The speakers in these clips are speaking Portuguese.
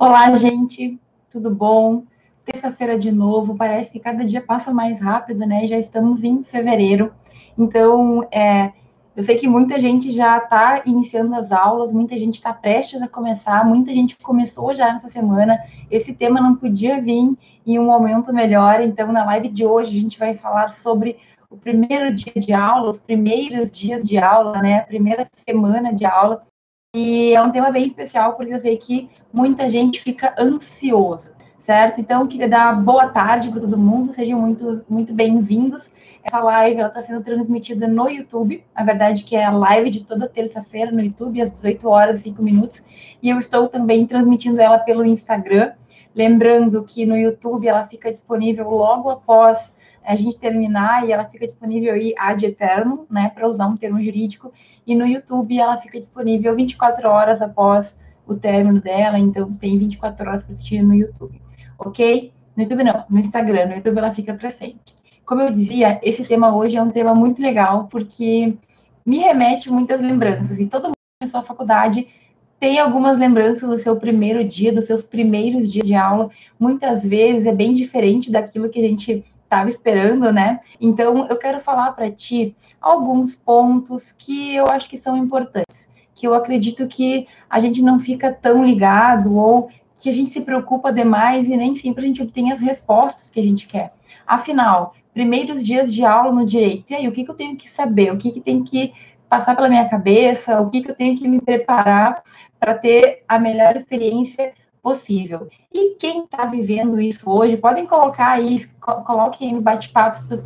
Olá, gente, tudo bom? Terça-feira de novo, parece que cada dia passa mais rápido, né? Já estamos em fevereiro, então é, eu sei que muita gente já está iniciando as aulas, muita gente está prestes a começar, muita gente começou já nessa semana. Esse tema não podia vir em um momento melhor, então na live de hoje a gente vai falar sobre o primeiro dia de aula, os primeiros dias de aula, né? A primeira semana de aula. E é um tema bem especial porque eu sei que muita gente fica ansioso, certo? Então, eu queria dar boa tarde para todo mundo, sejam muito, muito bem-vindos. Essa live está sendo transmitida no YouTube, a verdade que é a live de toda terça-feira no YouTube, às 18 horas e 5 minutos, e eu estou também transmitindo ela pelo Instagram. Lembrando que no YouTube ela fica disponível logo após a gente terminar e ela fica disponível aí ad eterno, né, para usar um termo jurídico, e no YouTube ela fica disponível 24 horas após o término dela, então tem 24 horas para assistir no YouTube, ok? No YouTube não, no Instagram, no YouTube ela fica presente como eu dizia, esse tema hoje é um tema muito legal, porque me remete muitas lembranças, e todo mundo que começou a faculdade tem algumas lembranças do seu primeiro dia, dos seus primeiros dias de aula. Muitas vezes é bem diferente daquilo que a gente estava esperando, né? Então, eu quero falar para ti alguns pontos que eu acho que são importantes, que eu acredito que a gente não fica tão ligado ou que a gente se preocupa demais e nem sempre a gente obtém as respostas que a gente quer. Afinal, primeiros dias de aula no direito. E aí, o que, que eu tenho que saber? O que, que tem que passar pela minha cabeça? O que, que eu tenho que me preparar para ter a melhor experiência possível? E quem está vivendo isso hoje, podem colocar aí, coloquem no bate-papo se está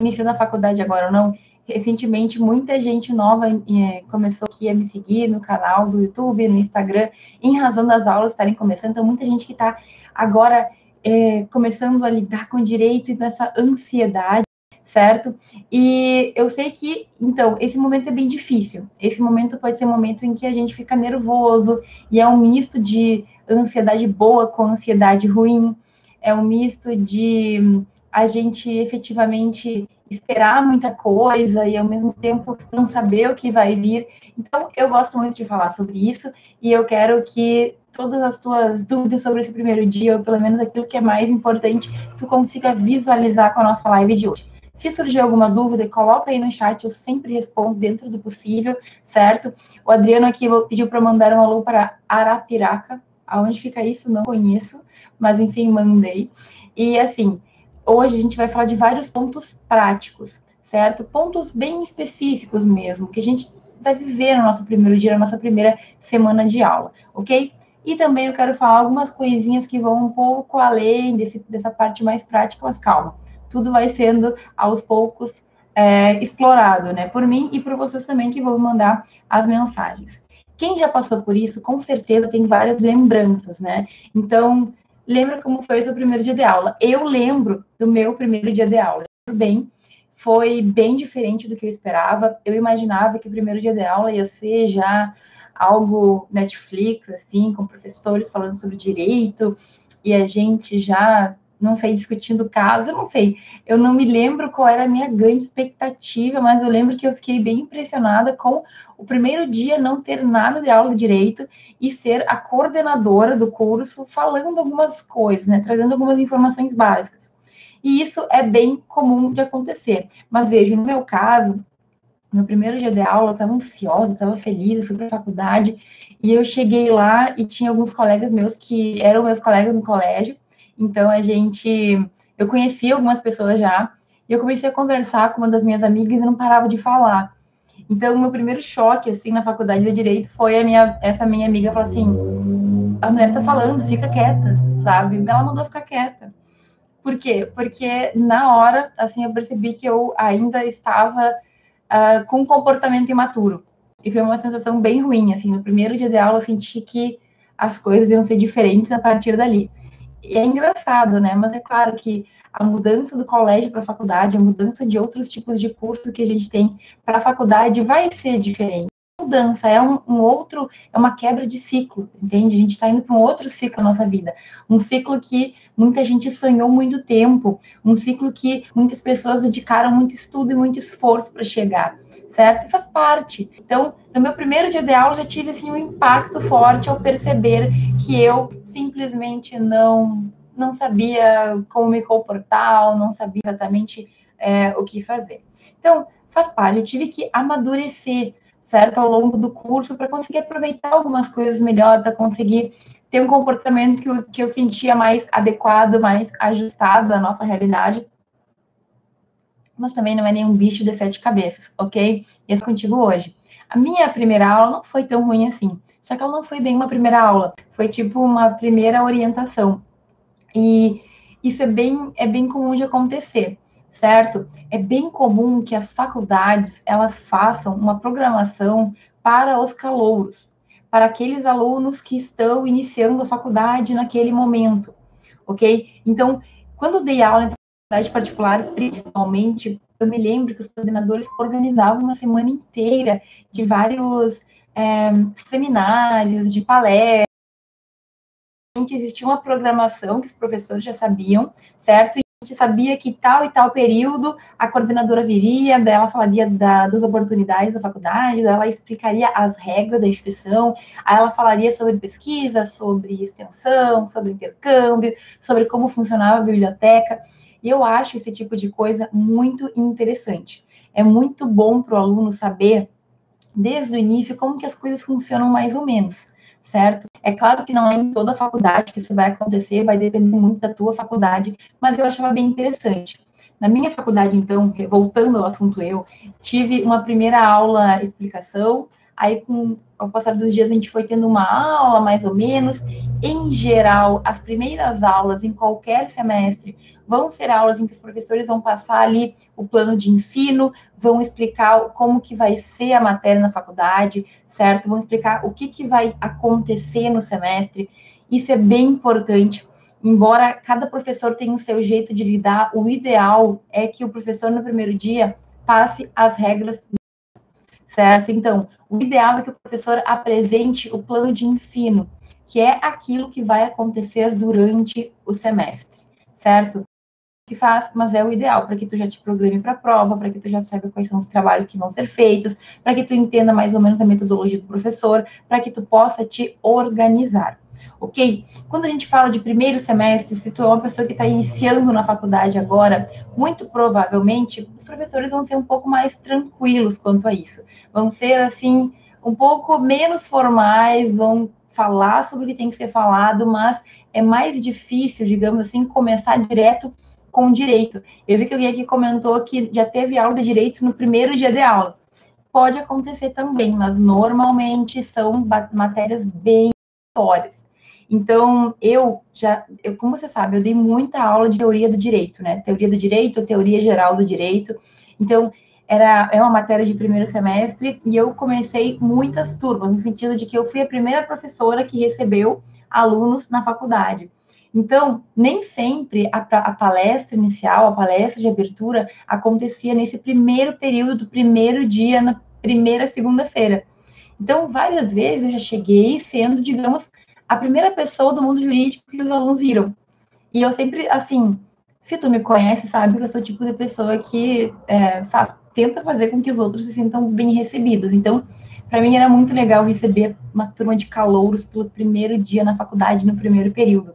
iniciando a faculdade agora ou não. Recentemente, muita gente nova é, começou aqui a me seguir no canal do YouTube, no Instagram, em razão das aulas estarem começando. Então, muita gente que está agora é, começando a lidar com direito e nessa ansiedade, certo? E eu sei que, então, esse momento é bem difícil. Esse momento pode ser um momento em que a gente fica nervoso e é um misto de ansiedade boa com ansiedade ruim. É um misto de a gente efetivamente esperar muita coisa e ao mesmo tempo não saber o que vai vir. Então, eu gosto muito de falar sobre isso e eu quero que todas as tuas dúvidas sobre esse primeiro dia, ou pelo menos aquilo que é mais importante, tu consiga visualizar com a nossa live de hoje. Se surgir alguma dúvida, coloca aí no chat, eu sempre respondo dentro do possível, certo? O Adriano aqui pediu para mandar um alô para Arapiraca. Aonde fica isso? Não conheço, mas enfim, mandei. E assim, hoje a gente vai falar de vários pontos práticos, certo? Pontos bem específicos mesmo, que a gente vai viver no nosso primeiro dia, na nossa primeira semana de aula, ok? E também eu quero falar algumas coisinhas que vão um pouco além desse, dessa parte mais prática, mas calma, tudo vai sendo aos poucos é, explorado, né? Por mim e por vocês também que vão mandar as mensagens. Quem já passou por isso, com certeza tem várias lembranças, né? Então, lembra como foi o seu primeiro dia de aula? Eu lembro do meu primeiro dia de aula. Bem, foi bem diferente do que eu esperava. Eu imaginava que o primeiro dia de aula ia ser já algo Netflix, assim, com professores falando sobre direito, e a gente já, não sei, discutindo casos, eu não sei, eu não me lembro qual era a minha grande expectativa, mas eu lembro que eu fiquei bem impressionada com o primeiro dia não ter nada de aula de direito e ser a coordenadora do curso falando algumas coisas, né, trazendo algumas informações básicas. E isso é bem comum de acontecer. Mas veja, no meu caso, meu primeiro dia de aula, eu estava ansiosa, estava feliz, eu fui para a faculdade e eu cheguei lá e tinha alguns colegas meus que eram meus colegas no colégio, então a gente, eu conhecia algumas pessoas já, e eu comecei a conversar com uma das minhas amigas e não parava de falar. Então, meu primeiro choque, assim, na faculdade de Direito foi a minha, essa minha amiga falar assim, a mulher tá falando, fica quieta, sabe? Ela mandou ficar quieta. Por quê? Porque na hora, assim, eu percebi que eu ainda estava uh, com um comportamento imaturo. E foi uma sensação bem ruim, assim, no primeiro dia de aula eu senti que as coisas iam ser diferentes a partir dali. E é engraçado, né? Mas é claro que a mudança do colégio para a faculdade, a mudança de outros tipos de curso que a gente tem para a faculdade vai ser diferente mudança, é um, um, outro, é uma quebra de ciclo, entende? A gente está indo para um outro ciclo na nossa vida, um ciclo que muita gente sonhou muito tempo, um ciclo que muitas pessoas dedicaram muito estudo e muito esforço para chegar, certo? E faz parte. Então, no meu primeiro dia de aula, já tive assim, um impacto forte ao perceber que eu simplesmente não, não sabia como me comportar, não sabia exatamente é, o que fazer. Então, faz parte, eu tive que amadurecer, certo, ao longo do curso para conseguir aproveitar algumas coisas melhor, para conseguir ter um comportamento que eu, que eu sentia mais adequado, mais ajustado à nossa realidade mas também não é nenhum bicho de sete cabeças, ok? E é contigo hoje. A minha primeira aula não foi tão ruim assim, só que ela não foi bem uma primeira aula, foi tipo uma primeira orientação. E isso é bem, é bem comum de acontecer, certo? É bem comum que as faculdades elas façam uma programação para os calouros, para aqueles alunos que estão iniciando a faculdade naquele momento, ok? Então, quando eu dei aula faculdade particular, principalmente, eu me lembro que os coordenadores organizavam uma semana inteira de vários é, seminários, de palestras. Existia uma programação que os professores já sabiam, certo? E a gente sabia que tal e tal período a coordenadora viria, dela falaria da, das oportunidades da faculdade, ela explicaria as regras da instituição, aí ela falaria sobre pesquisa, sobre extensão, sobre intercâmbio, sobre como funcionava a biblioteca. E eu acho esse tipo de coisa muito interessante. É muito bom para o aluno saber, desde o início, como que as coisas funcionam mais ou menos, certo? É claro que não é em toda a faculdade que isso vai acontecer, vai depender muito da tua faculdade, mas eu achava bem interessante. Na minha faculdade, então, voltando ao assunto eu, tive uma primeira aula explicação, aí com ao passar dos dias a gente foi tendo uma aula mais ou menos. Em geral, as primeiras aulas em qualquer semestre vão ser aulas em que os professores vão passar ali o plano de ensino, vão explicar como que vai ser a matéria na faculdade, certo? Vão explicar o que, que vai acontecer no semestre. Isso é bem importante. Embora cada professor tenha o seu jeito de lidar, o ideal é que o professor no primeiro dia passe as regras certo? Então, o ideal é que o professor apresente o plano de ensino, que é aquilo que vai acontecer durante o semestre, certo? Que faz, mas é o ideal para que tu já te programe para a prova, para que tu já saiba quais são os trabalhos que vão ser feitos, para que tu entenda mais ou menos a metodologia do professor, para que tu possa te organizar. Ok? Quando a gente fala de primeiro semestre, se tu é uma pessoa que está iniciando na faculdade agora, muito provavelmente os professores vão ser um pouco mais tranquilos quanto a isso. Vão ser assim um pouco menos formais, vão falar sobre o que tem que ser falado, mas é mais difícil, digamos assim, começar direto com direito. Eu vi que alguém aqui comentou que já teve aula de direito no primeiro dia de aula. Pode acontecer também, mas normalmente são matérias bem histórias. Então, eu já, eu, como você sabe, eu dei muita aula de teoria do direito, né? Teoria do direito, teoria geral do direito. Então, era é uma matéria de primeiro semestre e eu comecei muitas turmas, no sentido de que eu fui a primeira professora que recebeu alunos na faculdade. Então, nem sempre a, a, palestra inicial, a palestra de abertura, acontecia nesse primeiro período do primeiro dia, na primeira segunda-feira. Então, várias vezes eu já cheguei sendo, digamos, a primeira pessoa do mundo jurídico que os alunos viram. E eu sempre, assim, se tu me conhece, sabe que eu sou o tipo de pessoa que é, faz, tenta fazer com que os outros se sintam bem recebidos. Então, para mim era muito legal receber uma turma de calouros pelo primeiro dia na faculdade, no primeiro período.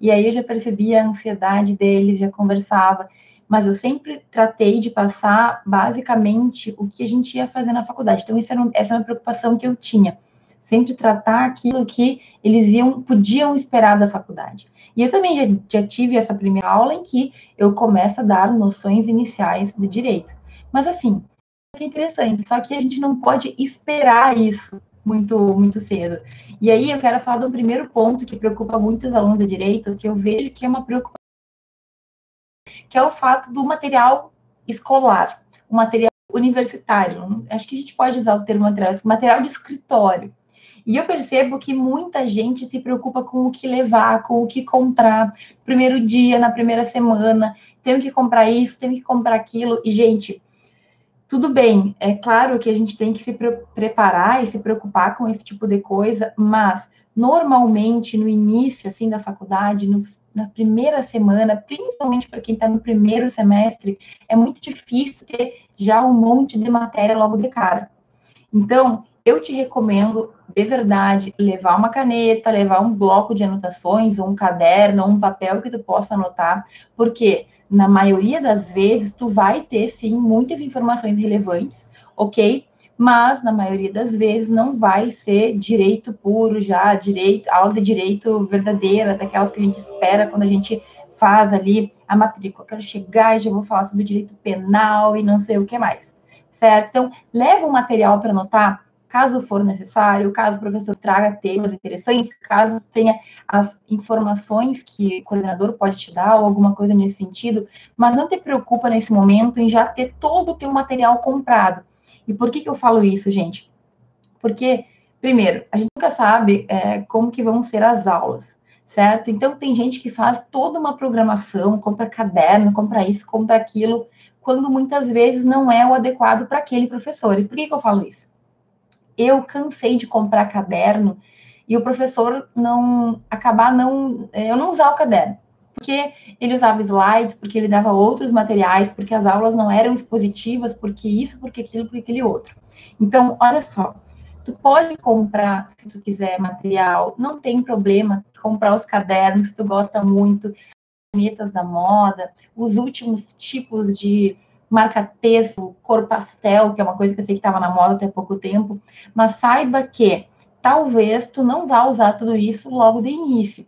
E aí eu já percebia a ansiedade deles, já conversava. Mas eu sempre tratei de passar basicamente o que a gente ia fazer na faculdade. Então, isso era, essa era uma preocupação que eu tinha. Sempre tratar aquilo que eles iam, podiam esperar da faculdade. E eu também já, já tive essa primeira aula em que eu começo a dar noções iniciais de direito. Mas assim, é interessante, só que a gente não pode esperar isso muito, muito cedo. E aí eu quero falar do primeiro ponto que preocupa muitos alunos de direito, que eu vejo que é uma preocupação, que é o fato do material escolar, o material universitário. Acho que a gente pode usar o termo material, material de escritório. E eu percebo que muita gente se preocupa com o que levar, com o que comprar. Primeiro dia, na primeira semana, tenho que comprar isso, tenho que comprar aquilo. E, gente, tudo bem, é claro que a gente tem que se pre preparar e se preocupar com esse tipo de coisa, mas normalmente no início assim da faculdade, no, na primeira semana, principalmente para quem está no primeiro semestre, é muito difícil ter já um monte de matéria logo de cara. Então, eu te recomendo, de verdade, levar uma caneta, levar um bloco de anotações, um caderno, um papel que tu possa anotar, porque na maioria das vezes tu vai ter sim muitas informações relevantes, ok? Mas na maioria das vezes não vai ser direito puro já, direito, aula de direito verdadeira, daquelas que a gente espera quando a gente faz ali a matrícula. Eu quero chegar e já vou falar sobre direito penal e não sei o que mais, certo? Então, leva o material para anotar caso for necessário, caso o professor traga temas interessantes, caso tenha as informações que o coordenador pode te dar ou alguma coisa nesse sentido, mas não te preocupa nesse momento em já ter todo o teu material comprado. E por que, que eu falo isso, gente? Porque, primeiro, a gente nunca sabe é, como que vão ser as aulas, certo? Então, tem gente que faz toda uma programação, compra caderno, compra isso, compra aquilo, quando muitas vezes não é o adequado para aquele professor. E por que, que eu falo isso? Eu cansei de comprar caderno e o professor não acabar não é, eu não usar o caderno porque ele usava slides, porque ele dava outros materiais, porque as aulas não eram expositivas, porque isso, porque aquilo, porque aquele outro. Então, olha só, tu pode comprar, se tu quiser material, não tem problema, comprar os cadernos, se tu gosta muito, canetas da moda, os últimos tipos de marca-texto, cor pastel, que é uma coisa que eu sei que estava na moda até pouco tempo, mas saiba que talvez tu não vá usar tudo isso logo de início.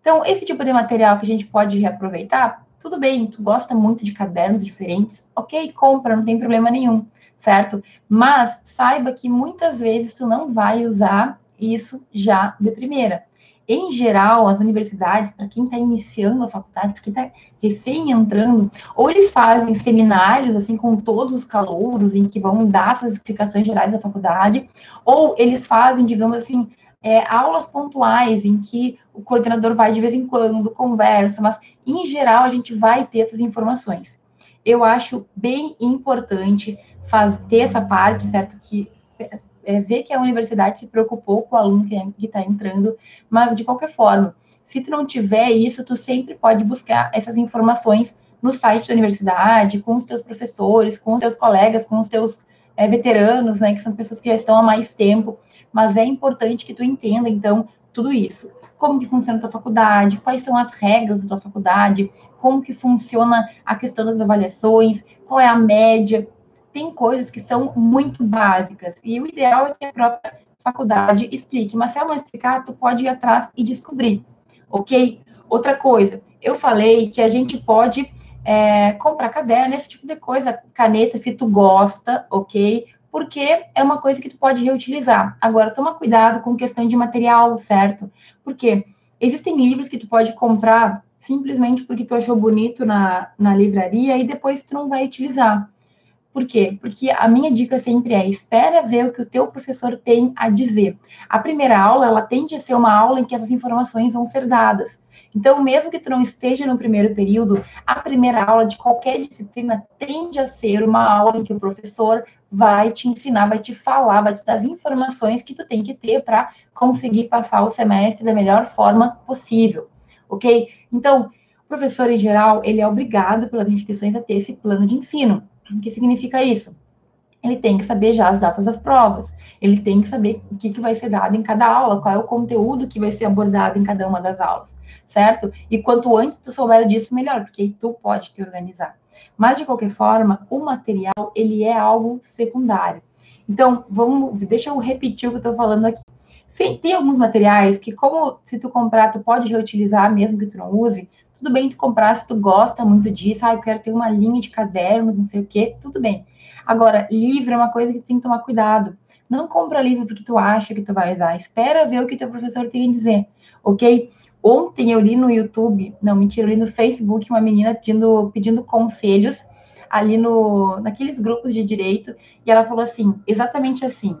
Então, esse tipo de material que a gente pode reaproveitar, tudo bem, tu gosta muito de cadernos diferentes, ok, compra, não tem problema nenhum, certo? Mas saiba que muitas vezes tu não vai usar isso já de primeira em geral, as universidades, para quem está iniciando a faculdade, para quem está recém entrando, ou eles fazem seminários, assim, com todos os calouros, em que vão dar suas explicações gerais da faculdade, ou eles fazem, digamos assim, é, aulas pontuais, em que o coordenador vai de vez em quando, conversa, mas, em geral, a gente vai ter essas informações. Eu acho bem importante fazer, essa parte, certo? Que é, ver que a universidade se preocupou com o aluno que está entrando, mas de qualquer forma, se tu não tiver isso, tu sempre pode buscar essas informações no site da universidade, com os teus professores, com os teus colegas, com os teus é, veteranos, né, que são pessoas que já estão há mais tempo, mas é importante que tu entenda, então, tudo isso. Como que funciona a tua faculdade, quais são as regras da tua faculdade, como que funciona a questão das avaliações, qual é a média, tem coisas que são muito básicas, e o ideal é que a própria faculdade explique, mas se ela não explicar, tu pode ir atrás e descobrir, ok? Outra coisa, eu falei que a gente pode é, comprar caderno, esse tipo de coisa, caneta, se tu gosta, ok? Porque é uma coisa que tu pode reutilizar. Agora, toma cuidado com questão de material, certo? Porque existem livros que tu pode comprar simplesmente porque tu achou bonito na, na livraria e depois tu não vai utilizar. Por quê? Porque a minha dica sempre é: espera ver o que o teu professor tem a dizer. A primeira aula, ela tende a ser uma aula em que essas informações vão ser dadas. Então, mesmo que tu não esteja no primeiro período, a primeira aula de qualquer disciplina tende a ser uma aula em que o professor vai te ensinar, vai te falar, vai te dar as informações que tu tem que ter para conseguir passar o semestre da melhor forma possível, ok? Então, o professor, em geral, ele é obrigado pelas instituições a ter esse plano de ensino. O que significa isso? Ele tem que saber já as datas das provas, ele tem que saber o que, que vai ser dado em cada aula, qual é o conteúdo que vai ser abordado em cada uma das aulas, certo? E quanto antes tu souber disso, melhor, porque aí tu pode te organizar. Mas, de qualquer forma, o material, ele é algo secundário. Então, vamos, deixa eu repetir o que eu estou falando aqui. Sim, tem alguns materiais que, como se tu comprar, tu pode reutilizar, mesmo que tu não use, tudo bem tu comprar se tu gosta muito disso, ah, eu quero ter uma linha de cadernos, não sei o quê, tudo bem. Agora, livro é uma coisa que tu tem que tomar cuidado. Não compra livro porque tu acha que tu vai usar. Espera ver o que teu professor tem a dizer, ok? Ontem eu li no YouTube, não, mentira, eu li no Facebook uma menina pedindo, pedindo conselhos ali no, naqueles grupos de direito, e ela falou assim, exatamente assim.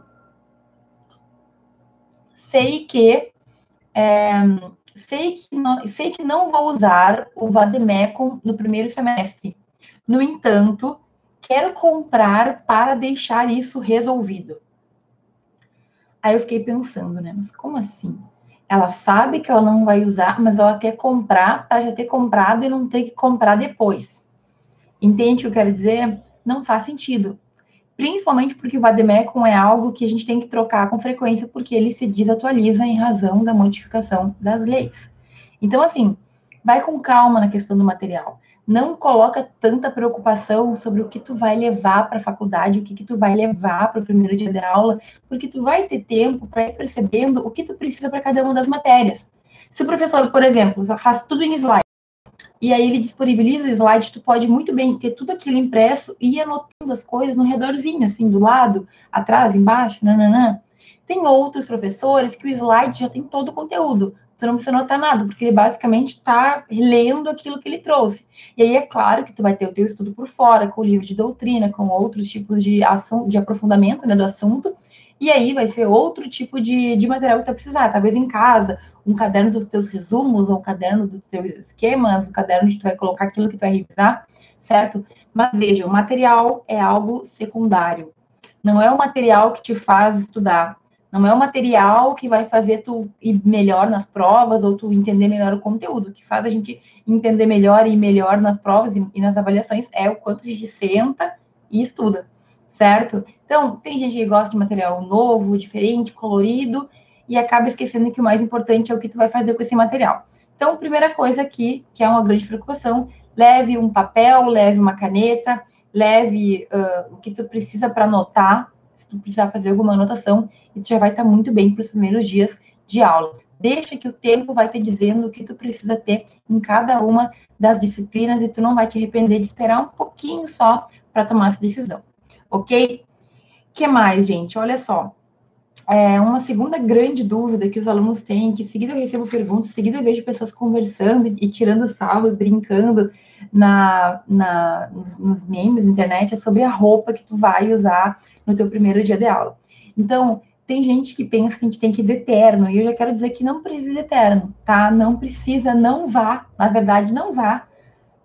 Sei que é, sei que não, sei que não vou usar o Vademecum no primeiro semestre. No entanto, quero comprar para deixar isso resolvido. Aí eu fiquei pensando, né? Mas como assim? ela sabe que ela não vai usar, mas ela quer comprar para já ter comprado e não ter que comprar depois. Entende o que eu quero dizer? Não faz sentido. Principalmente porque o Vademecum é algo que a gente tem que trocar com frequência, porque ele se desatualiza em razão da modificação das leis. Então, assim, vai com calma na questão do material. Não coloca tanta preocupação sobre o que tu vai levar para a faculdade, o que, que tu vai levar para o primeiro dia de aula, porque tu vai ter tempo para ir percebendo o que tu precisa para cada uma das matérias. Se o professor, por exemplo, faz tudo em slide, e aí ele disponibiliza o slide, tu pode muito bem ter tudo aquilo impresso e ir anotando as coisas no redorzinho, assim, do lado, atrás, embaixo, nananã. Tem outros professores que o slide já tem todo o conteúdo você não precisa anotar nada, porque ele basicamente está lendo aquilo que ele trouxe. E aí é claro que tu vai ter o teu estudo por fora, com o livro de doutrina, com outros tipos de, ação, de aprofundamento né, do assunto, e aí vai ser outro tipo de, de material que tu vai precisar, talvez em casa, um caderno dos teus resumos, ou um caderno dos teus esquemas, um caderno onde tu vai colocar aquilo que tu vai revisar, certo? Mas veja, o material é algo secundário. Não é o material que te faz estudar, não é o material que vai fazer tu ir melhor nas provas ou tu entender melhor o conteúdo. O que faz a gente entender melhor e melhor nas provas e, e nas avaliações é o quanto a gente senta e estuda, certo? Então, tem gente que gosta de material novo, diferente, colorido, e acaba esquecendo que o mais importante é o que tu vai fazer com esse material. Então, primeira coisa aqui, que é uma grande preocupação, leve um papel, leve uma caneta, leve uh, o que tu precisa para anotar, tu precisar fazer alguma anotação, e tu já vai estar muito bem para os primeiros dias de aula. Deixa que o tempo vai te dizendo o que tu precisa ter em cada uma das disciplinas e tu não vai te arrepender de esperar um pouquinho só para tomar essa decisão. Ok? que mais, gente? Olha só. É uma segunda grande dúvida que os alunos têm, que seguida eu recebo perguntas, seguida eu vejo pessoas conversando e tirando salvo e brincando na, na, nos, nos memes, na internet, é sobre a roupa que tu vai usar no teu primeiro dia de aula. Então, tem gente que pensa que a gente tem que ir de eterno, e eu já quero dizer que não precisa de eterno, tá? Não precisa, não vá. Na verdade, não vá.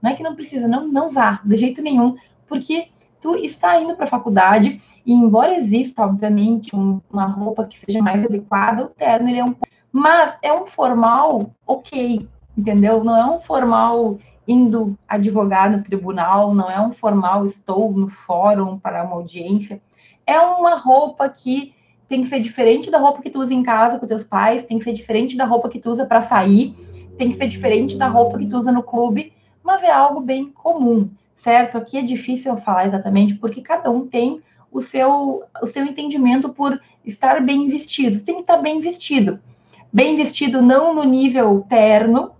Não é que não precisa, não, não vá, de jeito nenhum, porque tu está indo para a faculdade, e embora exista, obviamente, um, uma roupa que seja mais adequada, o terno ele é um mas é um formal ok, entendeu? Não é um formal indo advogar no tribunal, não é um formal estou no fórum para uma audiência é uma roupa que tem que ser diferente da roupa que tu usa em casa com teus pais, tem que ser diferente da roupa que tu usa para sair, tem que ser diferente da roupa que tu usa no clube, mas é algo bem comum, certo? Aqui é difícil falar exatamente porque cada um tem o seu, o seu entendimento por estar bem vestido. Tem que estar bem vestido. Bem vestido não no nível terno,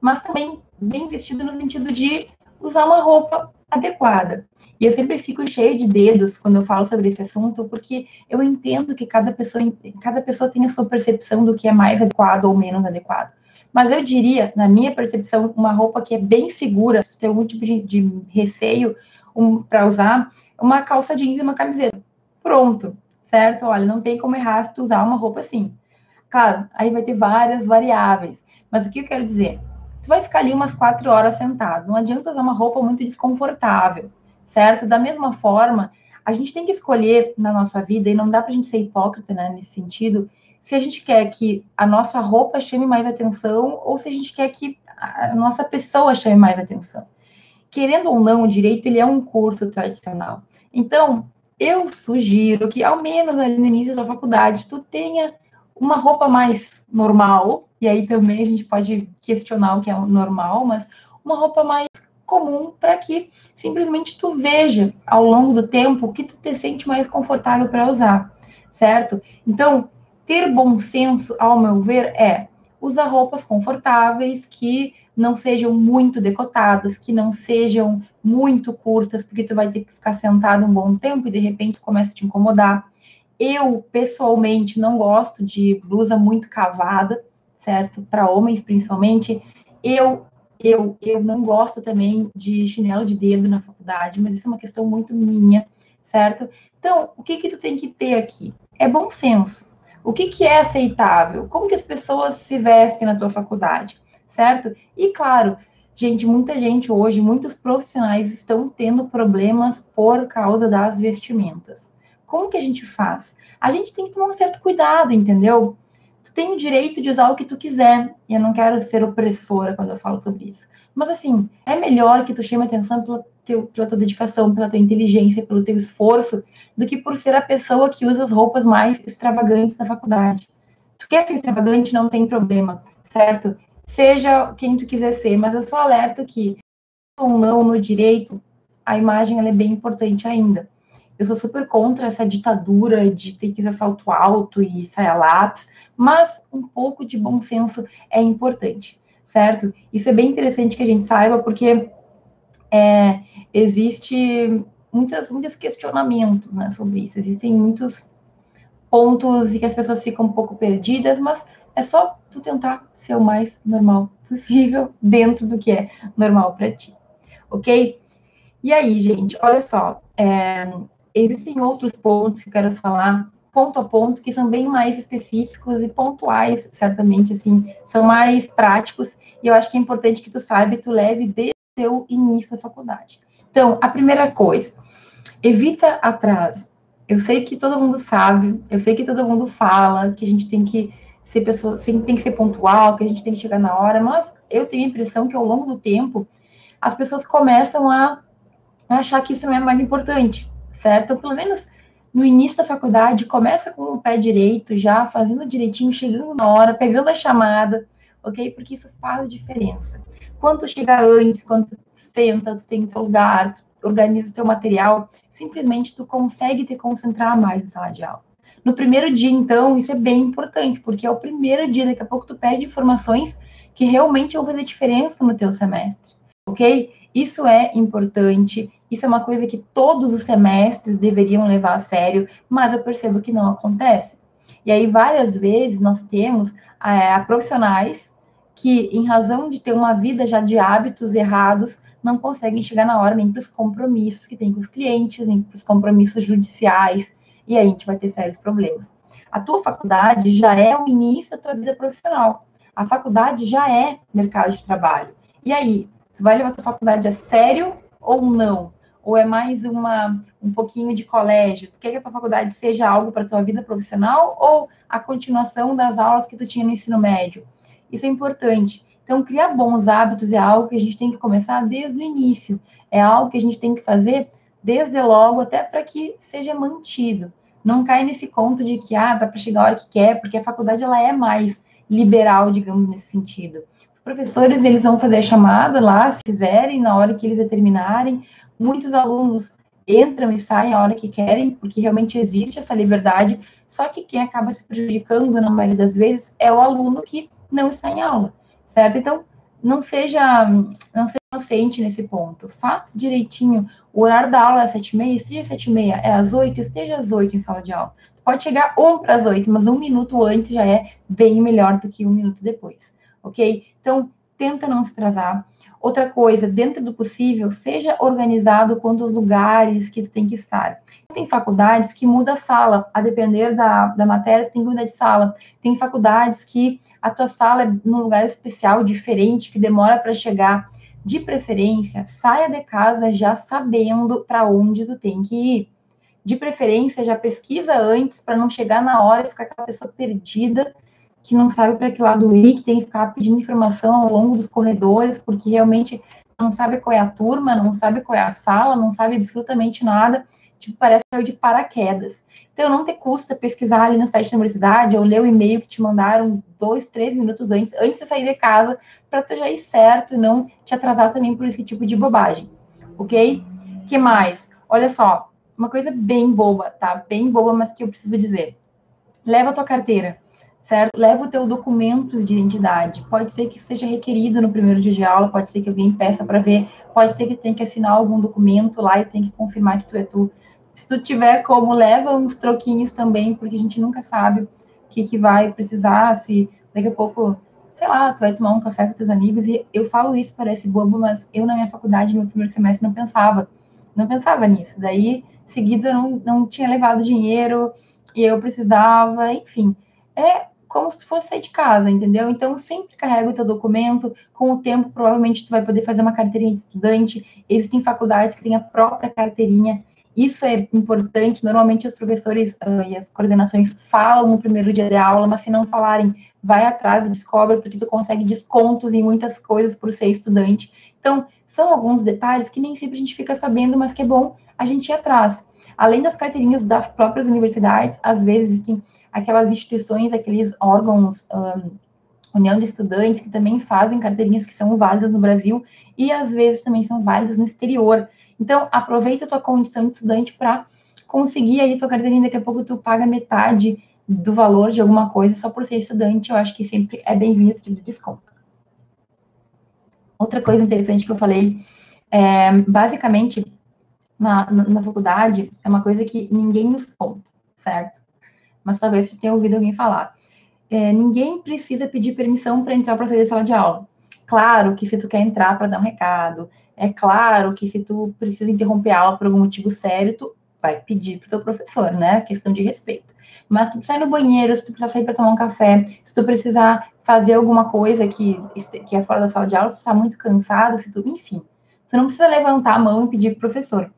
mas também bem vestido no sentido de usar uma roupa adequada. E eu sempre fico cheio de dedos quando eu falo sobre esse assunto, porque eu entendo que cada pessoa, cada pessoa tem a sua percepção do que é mais adequado ou menos adequado. Mas eu diria, na minha percepção, uma roupa que é bem segura, se tem algum tipo de, de receio um, para usar, uma calça jeans e uma camiseta. Pronto, certo? Olha, não tem como errar se tu usar uma roupa assim. Claro, aí vai ter várias variáveis. Mas o que eu quero dizer? Você vai ficar ali umas quatro horas sentado. Não adianta usar uma roupa muito desconfortável, certo? Da mesma forma, a gente tem que escolher na nossa vida, e não dá para a gente ser hipócrita né, nesse sentido, se a gente quer que a nossa roupa chame mais atenção ou se a gente quer que a nossa pessoa chame mais atenção. Querendo ou não, o direito ele é um curso tradicional. Então, eu sugiro que, ao menos ali no início da faculdade, tu tenha uma roupa mais normal, e aí também a gente pode questionar o que é normal, mas uma roupa mais comum para que simplesmente tu veja ao longo do tempo o que tu te sente mais confortável para usar, certo? Então, ter bom senso, ao meu ver, é usar roupas confortáveis que não sejam muito decotadas, que não sejam muito curtas, porque tu vai ter que ficar sentado um bom tempo e de repente começa a te incomodar. Eu, pessoalmente, não gosto de blusa muito cavada, certo? Para homens, principalmente. Eu, eu, eu não gosto também de chinelo de dedo na faculdade, mas isso é uma questão muito minha, certo? Então, o que que tu tem que ter aqui? É bom senso. O que que é aceitável? Como que as pessoas se vestem na tua faculdade, certo? E, claro, gente, muita gente hoje, muitos profissionais estão tendo problemas por causa das vestimentas. Como que a gente faz? A gente tem que tomar um certo cuidado, entendeu? tu tem o direito de usar o que tu quiser. E eu não quero ser opressora quando eu falo sobre isso. Mas assim, é melhor que tu chame atenção teu, pela tua dedicação, pela tua inteligência, pelo teu esforço, do que por ser a pessoa que usa as roupas mais extravagantes da faculdade. Tu quer ser extravagante, não tem problema, certo? Seja quem tu quiser ser, mas eu só alerto que ou não no direito, a imagem ela é bem importante ainda. Eu sou super contra essa ditadura de ter que usar salto alto e saia lápis, mas um pouco de bom senso é importante, certo? Isso é bem interessante que a gente saiba, porque é, existe muitas, muitos questionamentos né, sobre isso, existem muitos pontos e que as pessoas ficam um pouco perdidas, mas é só tu tentar ser o mais normal possível dentro do que é normal para ti, ok? E aí, gente, olha só, é, existem outros pontos que eu quero falar ponto a ponto, que são bem mais específicos e pontuais, certamente, assim, são mais práticos, e eu acho que é importante que tu saiba tu leve desde o teu início da faculdade. Então, a primeira coisa, evita atraso. Eu sei que todo mundo sabe, eu sei que todo mundo fala que a gente tem que ser pessoa, tem que ser pontual, que a gente tem que chegar na hora, mas eu tenho a impressão que ao longo do tempo as pessoas começam a achar que isso não é mais importante, certo? Pelo menos no início da faculdade, começa com o pé direito, já fazendo direitinho, chegando na hora, pegando a chamada, ok? Porque isso faz diferença. Quando tu chega antes, quando tu senta, tu tem teu lugar, tu organiza teu material, simplesmente tu consegue te concentrar mais na sala de aula. No primeiro dia, então, isso é bem importante, porque é o primeiro dia, daqui a pouco tu perde informações que realmente vão fazer diferença no teu semestre, ok? Isso é importante, isso é uma coisa que todos os semestres deveriam levar a sério, mas eu percebo que não acontece. E aí, várias vezes, nós temos é, profissionais que, em razão de ter uma vida já de hábitos errados, não conseguem chegar na hora nem para os compromissos que tem com os clientes, nem para os compromissos judiciais, e aí a gente vai ter sérios problemas. A tua faculdade já é o início da tua vida profissional. A faculdade já é mercado de trabalho. E aí, Tu vai levar tua faculdade a sério ou não? Ou é mais uma, um pouquinho de colégio? Tu quer que a tua faculdade seja algo para tua vida profissional ou a continuação das aulas que tu tinha no ensino médio? Isso é importante. Então, criar bons hábitos é algo que a gente tem que começar desde o início. É algo que a gente tem que fazer desde logo, até para que seja mantido. Não cai nesse conto de que, ah, dá para chegar a hora que quer, porque a faculdade ela é mais liberal, digamos, nesse sentido. Os professores, eles vão fazer a chamada lá, se quiserem, na hora que eles determinarem. Muitos alunos entram e saem a hora que querem, porque realmente existe essa liberdade, só que quem acaba se prejudicando, na maioria das vezes, é o aluno que não está em aula, certo? Então, não seja, não seja inocente nesse ponto. Faça direitinho. O horário da aula é às sete e meia, esteja às sete e meia, é às oito, esteja às oito em sala de aula. Pode chegar um para as oito, mas um minuto antes já é bem melhor do que um minuto depois ok? Então, tenta não se atrasar. Outra coisa, dentro do possível, seja organizado quanto aos lugares que tu tem que estar. Tem faculdades que muda a sala, a depender da, da matéria, tu tem que mudar de sala. Tem faculdades que a tua sala é num lugar especial, diferente, que demora para chegar. De preferência, saia de casa já sabendo para onde tu tem que ir. De preferência, já pesquisa antes para não chegar na hora e ficar aquela pessoa perdida que não sabe para que lado ir, que tem que ficar pedindo informação ao longo dos corredores, porque realmente não sabe qual é a turma, não sabe qual é a sala, não sabe absolutamente nada, tipo, parece que é de paraquedas. Então, não te custa pesquisar ali no site da universidade ou ler o e-mail que te mandaram dois, três minutos antes, antes de sair de casa, para tu já ir certo e não te atrasar também por esse tipo de bobagem, ok? que mais? Olha só, uma coisa bem boba, tá? Bem boba, mas que eu preciso dizer. Leva a tua carteira certo? Leva o teu documento de identidade. Pode ser que isso seja requerido no primeiro dia de aula, pode ser que alguém peça para ver, pode ser que tenha que assinar algum documento lá e tem que confirmar que tu é tu. Se tu tiver como, leva uns troquinhos também, porque a gente nunca sabe o que, que vai precisar, se daqui a pouco, sei lá, tu vai tomar um café com teus amigos, e eu falo isso, parece bobo, mas eu na minha faculdade, no meu primeiro semestre, não pensava, não pensava nisso. Daí, seguida, não, não tinha levado dinheiro, e eu precisava, enfim. É como se fosse sair de casa, entendeu? Então, sempre carrega o teu documento, com o tempo, provavelmente, tu vai poder fazer uma carteirinha de estudante, existem faculdades que têm a própria carteirinha, Isso é importante. Normalmente os professores uh, e as coordenações falam no primeiro dia de aula, mas se não falarem, vai atrás descobre, porque tu consegue descontos em muitas coisas por ser estudante. Então, são alguns detalhes que nem sempre a gente fica sabendo, mas que é bom a gente ir atrás. Além das carteirinhas das próprias universidades, às vezes existem aquelas instituições, aqueles órgãos, um, União de Estudantes, que também fazem carteirinhas que são válidas no Brasil e às vezes também são válidas no exterior. Então, aproveita a tua condição de estudante para conseguir aí tua carteirinha, daqui a pouco tu paga metade do valor de alguma coisa só por ser estudante, eu acho que sempre é bem-vindo esse tipo de desconto. Outra coisa interessante que eu falei, é, basicamente, na, na, faculdade, é uma coisa que ninguém nos conta, certo? Mas talvez você tenha ouvido alguém falar. É, ninguém precisa pedir permissão para entrar para sair da sala de aula. Claro que se tu quer entrar para dar um recado, é claro que se tu precisa interromper a aula por algum motivo sério, tu vai pedir para o teu professor, né? Questão de respeito. Mas se tu precisar ir no banheiro, se tu precisar sair para tomar um café, se tu precisar fazer alguma coisa que, que é fora da sala de aula, se tu está muito cansado, se tu, enfim, tu não precisa levantar a mão e pedir pro professor.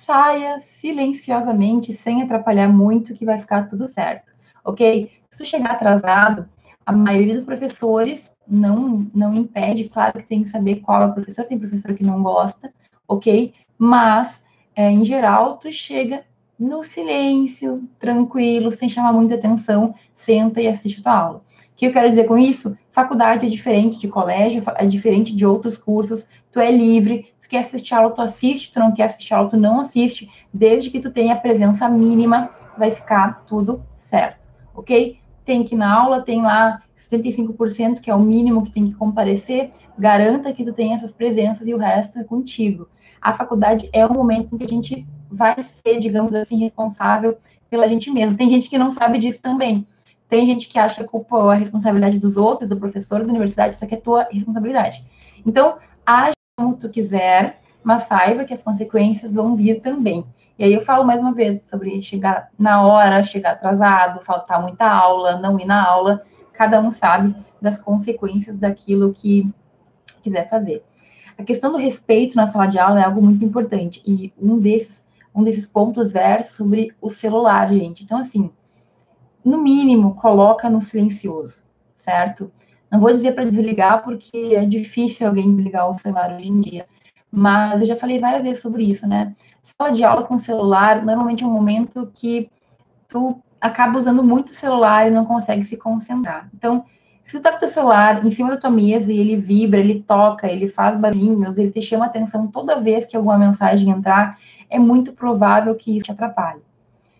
Saia silenciosamente, sem atrapalhar muito, que vai ficar tudo certo, ok? Se tu chegar atrasado, a maioria dos professores não, não impede, claro que tem que saber qual é o professor, tem professor que não gosta, ok? Mas, é, em geral, tu chega no silêncio, tranquilo, sem chamar muita atenção, senta e assiste a tua aula. O que eu quero dizer com isso? Faculdade é diferente de colégio, é diferente de outros cursos, tu é livre, tu quer assistir aula, tu assiste, tu não quer assistir aula, tu não assiste, desde que tu tenha a presença mínima, vai ficar tudo certo, ok? Tem que ir na aula, tem lá 75%, que é o mínimo que tem que comparecer, garanta que tu tenha essas presenças e o resto é contigo. A faculdade é o momento em que a gente vai ser, digamos assim, responsável pela gente mesmo. Tem gente que não sabe disso também. Tem gente que acha que a culpa é a responsabilidade dos outros, do professor da universidade, isso aqui é tua responsabilidade. Então, age como tu quiser, mas saiba que as consequências vão vir também. E aí eu falo mais uma vez sobre chegar na hora, chegar atrasado, faltar muita aula, não ir na aula. Cada um sabe das consequências daquilo que quiser fazer. A questão do respeito na sala de aula é algo muito importante. E um desses um desses pontos é sobre o celular, gente. Então, assim, no mínimo, coloca no silencioso, certo? Não vou dizer para desligar, porque é difícil alguém desligar o celular hoje em dia. Mas eu já falei várias vezes sobre isso, né? Sala de aula com celular, normalmente é um momento que tu acaba usando muito o celular e não consegue se concentrar. Então, se tu tá com o teu celular em cima da tua mesa e ele vibra, ele toca, ele faz barulhinhos, ele te chama atenção toda vez que alguma mensagem entrar, é muito provável que isso te atrapalhe.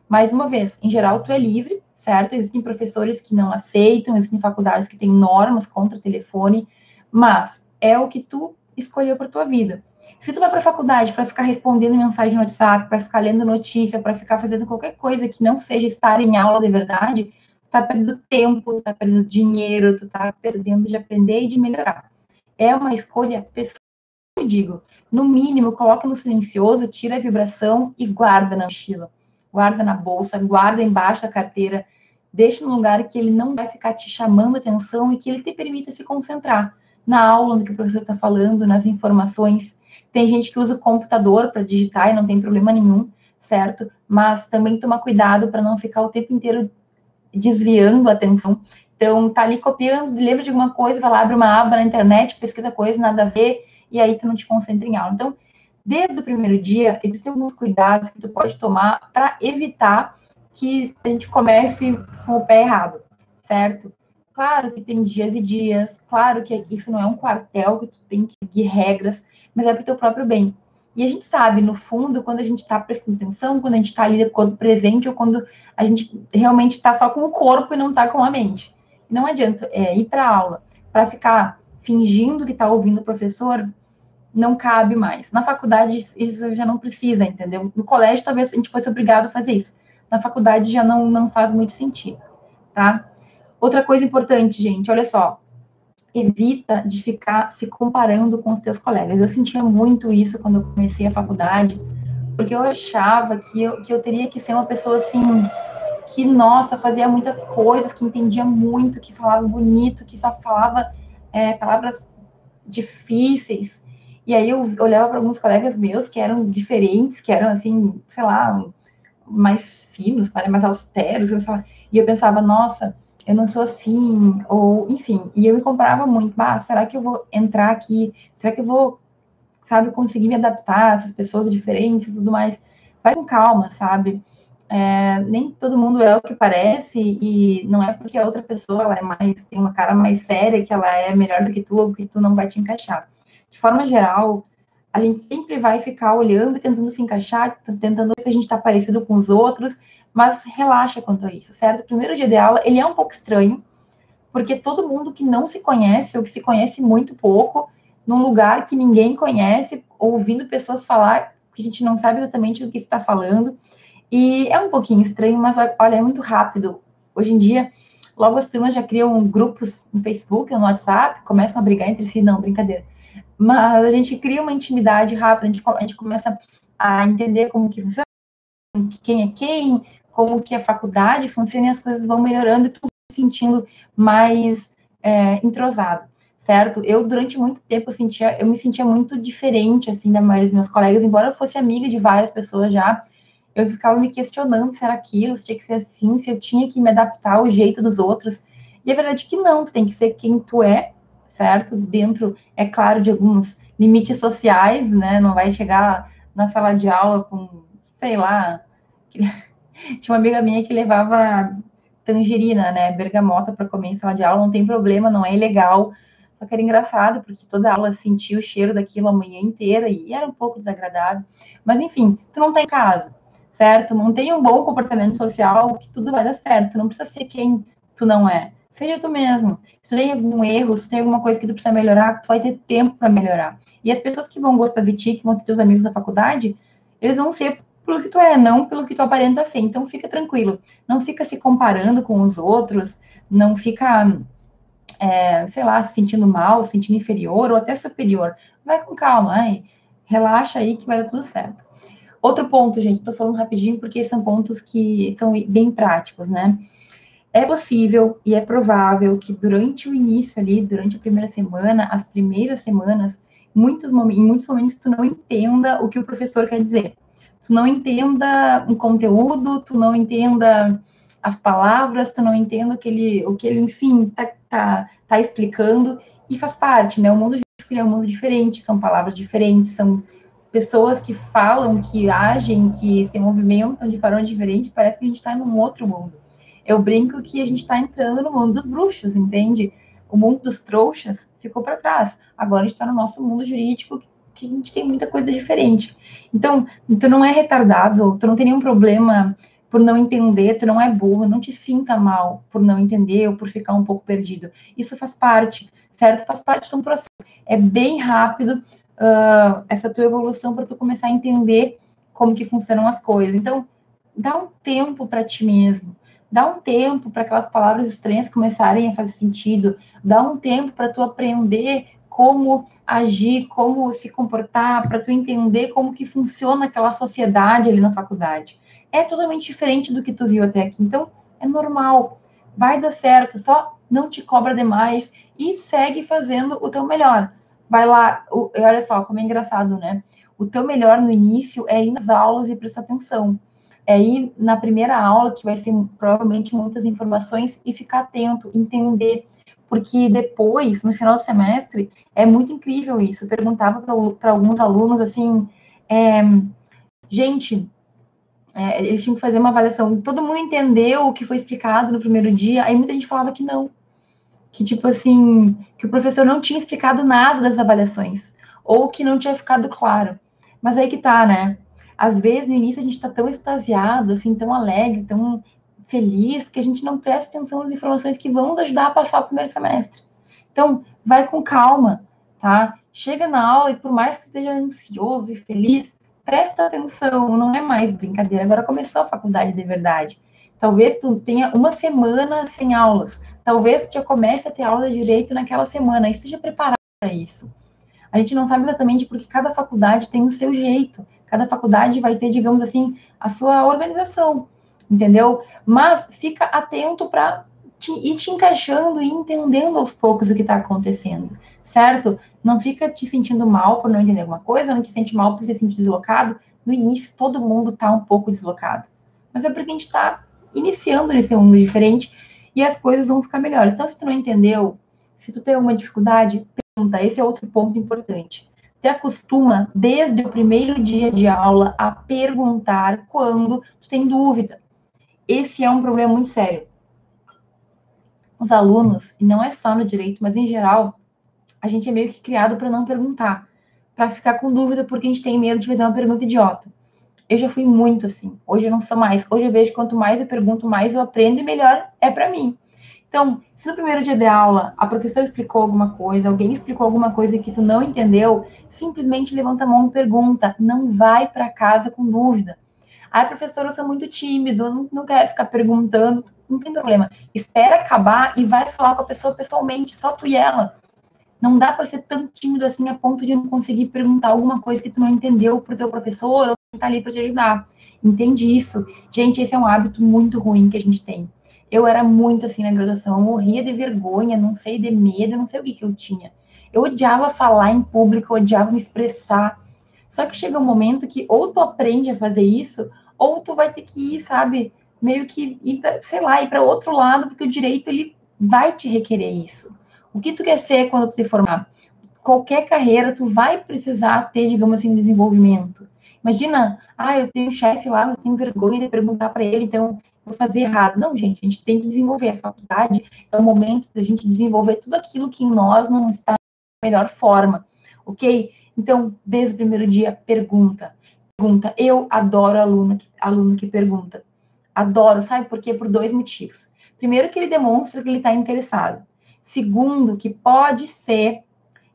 Mais uma vez, em geral, tu é livre, certo? Existem professores que não aceitam, existem faculdades que têm normas contra telefone, mas é o que tu escolheu para tua vida. Se tu vai para a faculdade para ficar respondendo mensagem no WhatsApp, para ficar lendo notícia, para ficar fazendo qualquer coisa que não seja estar em aula de verdade, tu tá perdendo tempo, tu tá perdendo dinheiro, tu tá perdendo de aprender e de melhorar. É uma escolha pessoal, eu digo. No mínimo, coloca no silencioso, tira a vibração e guarda na mochila. Guarda na bolsa, guarda embaixo da carteira. Deixa no lugar que ele não vai ficar te chamando atenção e que ele te permita se concentrar na aula, no que o professor está falando, nas informações. Tem gente que usa o computador para digitar e não tem problema nenhum, certo? Mas também toma cuidado para não ficar o tempo inteiro desviando a atenção. Então, tá ali copiando, lembra de alguma coisa, vai lá, abre uma aba na internet, pesquisa coisa, nada a ver, e aí tu não te concentra em aula. Então, desde o primeiro dia, existem alguns cuidados que tu pode tomar para evitar que a gente comece com o pé errado, certo? Claro que tem dias e dias, claro que isso não é um quartel que tu tem que seguir regras, mas é para o teu próprio bem. E a gente sabe, no fundo, quando a gente está prestando atenção, quando a gente está ali de corpo presente, ou quando a gente realmente está só com o corpo e não está com a mente. Não adianta é, ir para aula para ficar fingindo que está ouvindo o professor, não cabe mais. Na faculdade, isso já não precisa, entendeu? No colégio, talvez a gente fosse obrigado a fazer isso. Na faculdade, já não, não faz muito sentido, tá? Outra coisa importante, gente, olha só. Evita de ficar se comparando com os teus colegas. Eu sentia muito isso quando eu comecei a faculdade, porque eu achava que eu, que eu teria que ser uma pessoa assim, que, nossa, fazia muitas coisas, que entendia muito, que falava bonito, que só falava é, palavras difíceis. E aí eu olhava para alguns colegas meus que eram diferentes, que eram assim, sei lá, mais finos, mais austeros, e eu pensava, nossa, eu não sou assim, ou enfim, e eu me comprava muito, ah, será que eu vou entrar aqui? Será que eu vou, sabe, conseguir me adaptar a essas pessoas diferentes e tudo mais? Vai com calma, sabe? É, nem todo mundo é o que parece, e não é porque a outra pessoa ela é mais, tem uma cara mais séria que ela é melhor do que tu, ou que tu não vai te encaixar. De forma geral, a gente sempre vai ficar olhando, tentando se encaixar, tentando ver se a gente está parecido com os outros, mas relaxa quanto a isso, certo? O primeiro dia de aula, ele é um pouco estranho, porque todo mundo que não se conhece, ou que se conhece muito pouco, num lugar que ninguém conhece, ouvindo pessoas falar que a gente não sabe exatamente o que está falando, e é um pouquinho estranho, mas olha, é muito rápido. Hoje em dia, logo as turmas já criam grupos no Facebook, no WhatsApp, começam a brigar entre si, não, brincadeira. Mas a gente cria uma intimidade rápida, a gente, a gente começa a entender como que funciona, quem é quem, como que a faculdade funciona e as coisas vão melhorando e tu se sentindo mais é, entrosado, certo? Eu, durante muito tempo, eu, sentia, eu me sentia muito diferente, assim, da maioria dos meus colegas, embora eu fosse amiga de várias pessoas já, eu ficava me questionando se era aquilo, se tinha que ser assim, se eu tinha que me adaptar ao jeito dos outros. E a verdade é que não, tu tem que ser quem tu é, certo? Dentro, é claro, de alguns limites sociais, né? Não vai chegar na sala de aula com, sei lá, Tinha uma amiga minha que levava tangerina, né, bergamota para comer em sala de aula, não tem problema, não é ilegal. Só que era engraçado, porque toda aula sentia o cheiro daquilo a manhã inteira e era um pouco desagradável. Mas enfim, tu não tá em casa, certo? Mantém um bom comportamento social, que tudo vai dar certo. Tu não precisa ser quem tu não é. Seja tu mesmo. Se tem algum erro, se tem alguma coisa que tu precisa melhorar, tu vai ter tempo para melhorar. E as pessoas que vão gostar de ti, que vão ser teus amigos da faculdade, eles vão ser pelo que tu é, não pelo que tu aparenta ser. Então fica tranquilo, não fica se comparando com os outros, não fica, é, sei lá, se sentindo mal, se sentindo inferior ou até superior. Vai com calma, ai, relaxa aí que vai dar tudo certo. Outro ponto, gente, tô falando rapidinho porque são pontos que são bem práticos, né? É possível e é provável que durante o início ali, durante a primeira semana, as primeiras semanas, muitos em muitos momentos tu não entenda o que o professor quer dizer tu não entenda um conteúdo, tu não entenda as palavras, tu não entenda o que ele, o que ele enfim, tá, tá, tá explicando, e faz parte, né? O mundo jurídico é um mundo diferente, são palavras diferentes, são pessoas que falam, que agem, que se movimentam de forma diferente, parece que a gente está num outro mundo. Eu brinco que a gente está entrando no mundo dos bruxos, entende? O mundo dos trouxas ficou para trás. Agora a gente está no nosso mundo jurídico, que a gente tem muita coisa diferente. Então, tu não é retardado, tu não tem nenhum problema por não entender, tu não é burro, não te sinta mal por não entender ou por ficar um pouco perdido. Isso faz parte, certo? Faz parte de um processo. É bem rápido uh, essa tua evolução para tu começar a entender como que funcionam as coisas. Então, dá um tempo para ti mesmo. Dá um tempo para aquelas palavras estranhas começarem a fazer sentido. Dá um tempo para tu aprender como agir, como se comportar, para tu entender como que funciona aquela sociedade ali na faculdade. É totalmente diferente do que tu viu até aqui. Então, é normal. Vai dar certo, só não te cobra demais e segue fazendo o teu melhor. Vai lá, olha só como é engraçado, né? O teu melhor no início é ir nas aulas e prestar atenção. É ir na primeira aula, que vai ser provavelmente muitas informações, e ficar atento, entender porque depois, no final do semestre, é muito incrível isso. Eu perguntava para alguns alunos assim, é, gente, é, eles tinham que fazer uma avaliação. Todo mundo entendeu o que foi explicado no primeiro dia, aí muita gente falava que não. Que, tipo assim, que o professor não tinha explicado nada das avaliações, ou que não tinha ficado claro. Mas aí que tá, né? Às vezes, no início, a gente tá tão extasiado, assim, tão alegre, tão feliz que a gente não presta atenção nas informações que vão nos ajudar a passar o primeiro semestre. Então, vai com calma, tá? Chega na aula e por mais que esteja ansioso e feliz, presta atenção, não é mais brincadeira. Agora começou a faculdade de verdade. Talvez tu tenha uma semana sem aulas. Talvez tu já comece a ter aula de direito naquela semana. esteja preparado para isso. A gente não sabe exatamente porque cada faculdade tem o seu jeito. Cada faculdade vai ter, digamos assim, a sua organização entendeu? Mas fica atento para te, ir te encaixando e entendendo aos poucos o que está acontecendo, certo? Não fica te sentindo mal por não entender alguma coisa, não te sente mal por se sentir deslocado. No início, todo mundo está um pouco deslocado. Mas é porque a gente está iniciando nesse mundo diferente e as coisas vão ficar melhores. Então, se tu não entendeu, se tu tem alguma dificuldade, pergunta. Esse é outro ponto importante. Te acostuma, desde o primeiro dia de aula, a perguntar quando tu tem dúvida. Esse é um problema muito sério. Os alunos, e não é só no direito, mas em geral, a gente é meio que criado para não perguntar, para ficar com dúvida porque a gente tem medo de fazer uma pergunta idiota. Eu já fui muito assim. Hoje eu não sou mais. Hoje eu vejo quanto mais eu pergunto, mais eu aprendo e melhor é para mim. Então, se no primeiro dia de aula a professora explicou alguma coisa, alguém explicou alguma coisa que tu não entendeu, simplesmente levanta a mão e pergunta. Não vai para casa com dúvida. Ai, professora, eu sou muito tímido, não, não quero ficar perguntando. Não tem problema. Espera acabar e vai falar com a pessoa pessoalmente, só tu e ela. Não dá para ser tão tímido assim a ponto de não conseguir perguntar alguma coisa que tu não entendeu pro teu professor está ali para te ajudar. Entende isso? Gente, esse é um hábito muito ruim que a gente tem. Eu era muito assim na graduação, eu morria de vergonha, não sei, de medo, não sei o que, que eu tinha. Eu odiava falar em público, eu odiava me expressar. Só que chega um momento que ou tu aprende a fazer isso, ou tu vai ter que ir, sabe, meio que ir pra, sei lá, ir para outro lado, porque o direito ele vai te requerer isso. O que tu quer ser quando tu te formar? Qualquer carreira tu vai precisar ter, digamos assim, desenvolvimento. Imagina, ah, eu tenho um chefe lá, mas tenho vergonha de perguntar para ele, então fazer errado. Não, gente, a gente tem que desenvolver. A faculdade é o momento da gente desenvolver tudo aquilo que em nós não está da melhor forma, ok? Então, desde o primeiro dia, pergunta. Pergunta. Eu adoro aluno, aluno que pergunta. Adoro, sabe por quê? Por dois motivos. Primeiro, que ele demonstra que ele está interessado. Segundo, que pode ser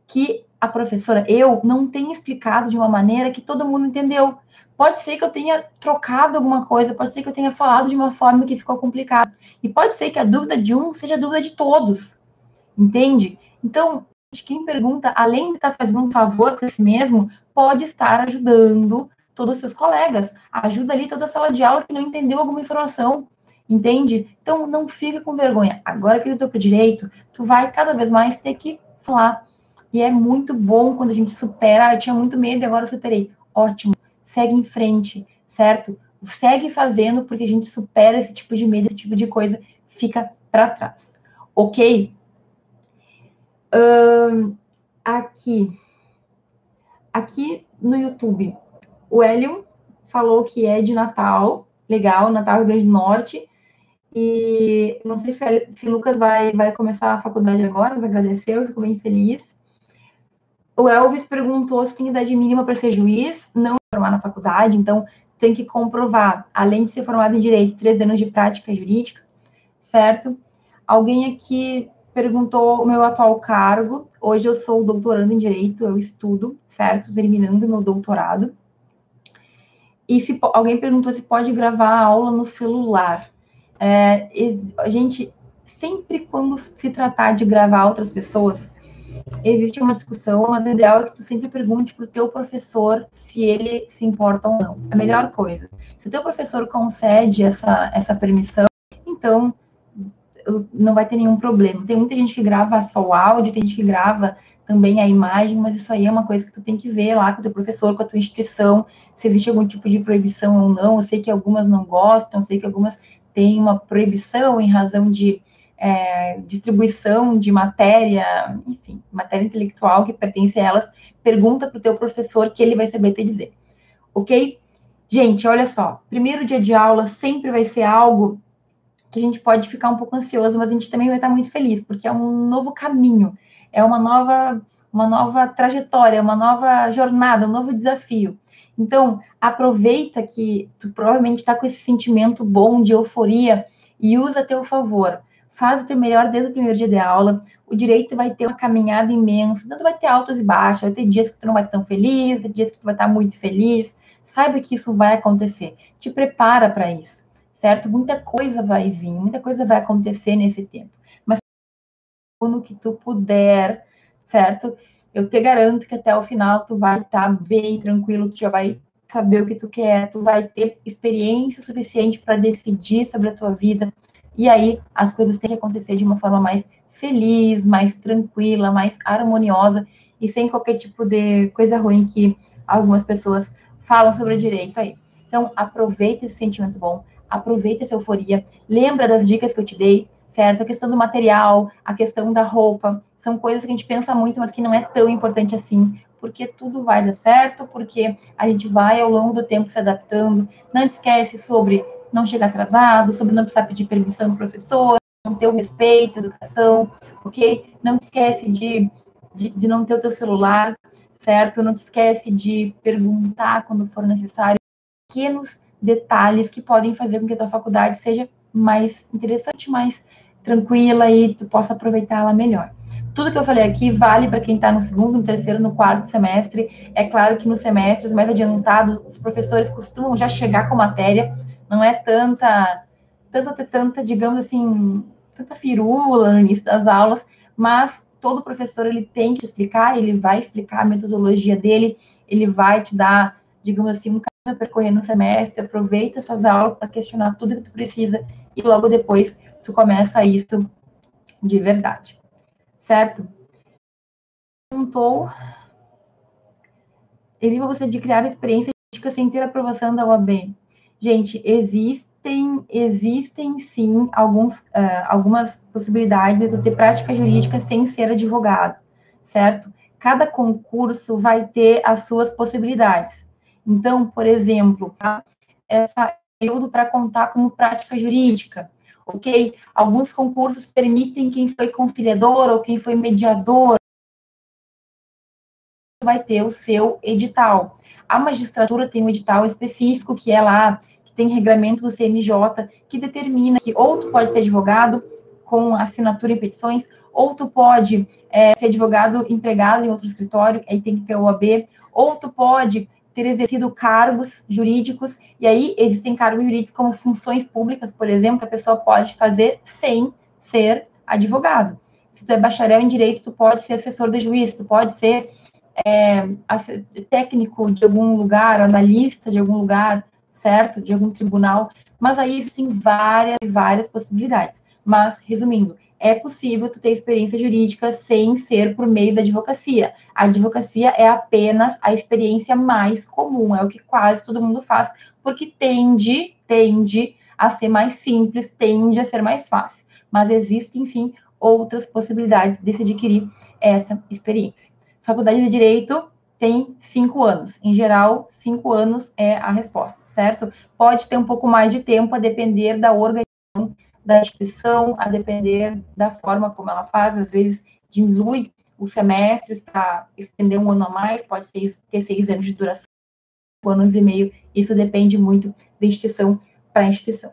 que a professora, eu não tenho explicado de uma maneira que todo mundo entendeu. Pode ser que eu tenha trocado alguma coisa, pode ser que eu tenha falado de uma forma que ficou complicado. E pode ser que a dúvida de um seja a dúvida de todos. Entende? Então, quem pergunta, além de estar fazendo um favor para si mesmo, pode estar ajudando todos os seus colegas. Ajuda ali toda a sala de aula que não entendeu alguma informação. Entende? Então, não fica com vergonha. Agora que eu estou para direito, tu vai cada vez mais ter que falar e é muito bom quando a gente supera. Ah, eu tinha muito medo e agora eu superei. Ótimo. Segue em frente, certo? Segue fazendo porque a gente supera esse tipo de medo, esse tipo de coisa fica para trás. Ok? Uh, aqui. Aqui no YouTube, o Hélio falou que é de Natal. Legal, Natal Rio Grande do Norte. E não sei se, se Lucas vai, vai começar a faculdade agora, mas agradeceu, ficou bem feliz. O Elvis perguntou se tem idade mínima para ser juiz, não formar na faculdade, então tem que comprovar, além de ser formado em direito, três anos de prática jurídica, certo? Alguém aqui perguntou o meu atual cargo. Hoje eu sou doutorando em direito, eu estudo, certo? Terminando meu doutorado. E se alguém perguntou se pode gravar a aula no celular. É, a gente sempre quando se tratar de gravar outras pessoas, existe uma discussão, mas o ideal é que tu sempre pergunte para o teu professor se ele se importa ou não. É a melhor coisa. Se o teu professor concede essa, essa permissão, então não vai ter nenhum problema. Tem muita gente que grava só o áudio, tem gente que grava também a imagem, mas isso aí é uma coisa que tu tem que ver lá com o teu professor, com a tua instituição, se existe algum tipo de proibição ou não. Eu sei que algumas não gostam, eu sei que algumas têm uma proibição em razão de é, distribuição de matéria, enfim, matéria intelectual que pertence a elas, pergunta para o teu professor que ele vai saber te dizer, ok? Gente, olha só, primeiro dia de aula sempre vai ser algo que a gente pode ficar um pouco ansioso, mas a gente também vai estar muito feliz, porque é um novo caminho, é uma nova, uma nova trajetória, uma nova jornada, um novo desafio. Então, aproveita que tu provavelmente está com esse sentimento bom de euforia e usa a teu favor faz o teu melhor desde o primeiro dia de aula. O direito vai ter uma caminhada imensa, tanto vai ter altos e baixos, vai ter dias que tu não vai estar tão feliz, vai ter dias que tu vai estar muito feliz. Saiba que isso vai acontecer. Te prepara para isso, certo? Muita coisa vai vir, muita coisa vai acontecer nesse tempo. Mas no que tu puder, certo? Eu te garanto que até o final tu vai estar bem tranquilo, tu já vai saber o que tu quer, tu vai ter experiência suficiente para decidir sobre a tua vida, e aí as coisas têm que acontecer de uma forma mais feliz, mais tranquila, mais harmoniosa e sem qualquer tipo de coisa ruim que algumas pessoas falam sobre o direito aí. Então, aproveita esse sentimento bom, aproveita essa euforia, lembra das dicas que eu te dei, certo? A questão do material, a questão da roupa, são coisas que a gente pensa muito, mas que não é tão importante assim, porque tudo vai dar certo, porque a gente vai ao longo do tempo se adaptando. Não esquece sobre não chegar atrasado, sobre não precisar pedir permissão do professor, não ter o respeito, educação, ok? Não esquece de, de, de não ter o teu celular, certo? Não te esquece de perguntar quando for necessário pequenos detalhes que podem fazer com que a tua faculdade seja mais interessante, mais tranquila e tu possa aproveitá-la melhor. Tudo que eu falei aqui vale para quem está no segundo, no terceiro, no quarto semestre. É claro que nos semestres mais adiantados, os professores costumam já chegar com matéria, não é tanta, tanta, tanta, digamos assim, tanta firula no início das aulas, mas todo professor ele tem que explicar, ele vai explicar a metodologia dele, ele vai te dar, digamos assim, um caminho a percorrer no semestre, aproveita essas aulas para questionar tudo que tu precisa e logo depois tu começa isso de verdade. Certo? Perguntou existe você de criar experiência sem ter aprovação da UAB. Gente, existem, existem sim alguns, uh, algumas possibilidades de ter prática jurídica sem ser advogado, certo? Cada concurso vai ter as suas possibilidades. Então, por exemplo, tá? essa período para contar como prática jurídica, ok? Alguns concursos permitem quem foi conciliador ou quem foi mediador vai ter o seu edital. A magistratura tem um edital específico que é lá tem regramento do CNJ que determina que ou tu pode ser advogado com assinatura em petições, ou tu pode é, ser advogado empregado em outro escritório, aí tem que ter OAB, ou tu pode ter exercido cargos jurídicos, e aí existem cargos jurídicos como funções públicas, por exemplo, que a pessoa pode fazer sem ser advogado. Se tu é bacharel em direito, tu pode ser assessor de juiz, tu pode ser é, técnico de algum lugar, analista de algum lugar, certo? De algum tribunal, mas aí existem várias e várias possibilidades. Mas, resumindo, é possível tu ter experiência jurídica sem ser por meio da advocacia. A advocacia é apenas a experiência mais comum, é o que quase todo mundo faz, porque tende, tende a ser mais simples, tende a ser mais fácil. Mas existem sim outras possibilidades de se adquirir essa experiência. Faculdade de Direito tem cinco anos. Em geral, cinco anos é a resposta certo? Pode ter um pouco mais de tempo a depender da organização da instituição, a depender da forma como ela faz, às vezes diminui os semestres para estender um ano a mais, pode ser, ter seis anos de duração, anos e meio, isso depende muito da instituição para instituição.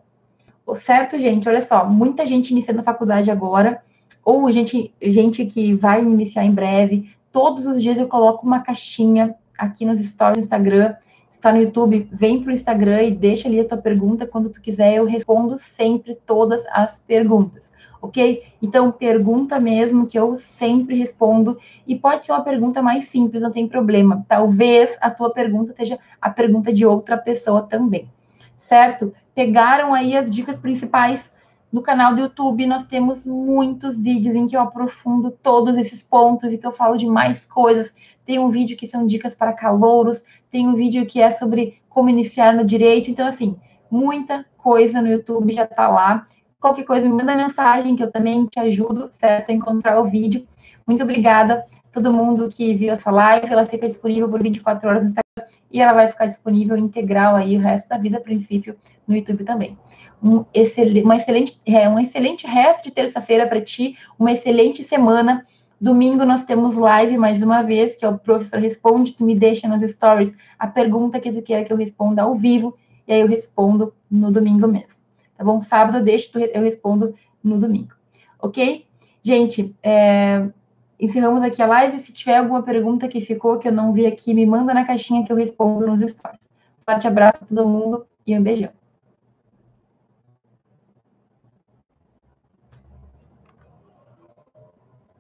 Certo, gente? Olha só, muita gente iniciando a faculdade agora, ou gente, gente que vai iniciar em breve, todos os dias eu coloco uma caixinha aqui nos stories do Instagram, está no YouTube, vem para o Instagram e deixa ali a tua pergunta. Quando tu quiser, eu respondo sempre todas as perguntas, ok? Então, pergunta mesmo, que eu sempre respondo. E pode ser uma pergunta mais simples, não tem problema. Talvez a tua pergunta seja a pergunta de outra pessoa também, certo? Pegaram aí as dicas principais no canal do YouTube nós temos muitos vídeos em que eu aprofundo todos esses pontos e que eu falo de mais coisas. Tem um vídeo que são dicas para calouros, tem um vídeo que é sobre como iniciar no direito. Então, assim, muita coisa no YouTube já está lá. Qualquer coisa, me manda mensagem que eu também te ajudo, certo, a encontrar o vídeo. Muito obrigada a todo mundo que viu essa live. Ela fica disponível por 24 horas no Instagram e ela vai ficar disponível integral aí o resto da vida, a princípio, no YouTube também um excelente, uma excelente, é, um excelente resto de terça-feira para ti, uma excelente semana. Domingo nós temos live mais uma vez, que é o Professor Responde, tu me deixa nos stories a pergunta que tu quer que eu responda ao vivo, e aí eu respondo no domingo mesmo. Tá bom? Sábado deixa, eu respondo no domingo. Ok? Gente, é, encerramos aqui a live. Se tiver alguma pergunta que ficou, que eu não vi aqui, me manda na caixinha que eu respondo nos stories. Forte abraço a todo mundo e um beijão.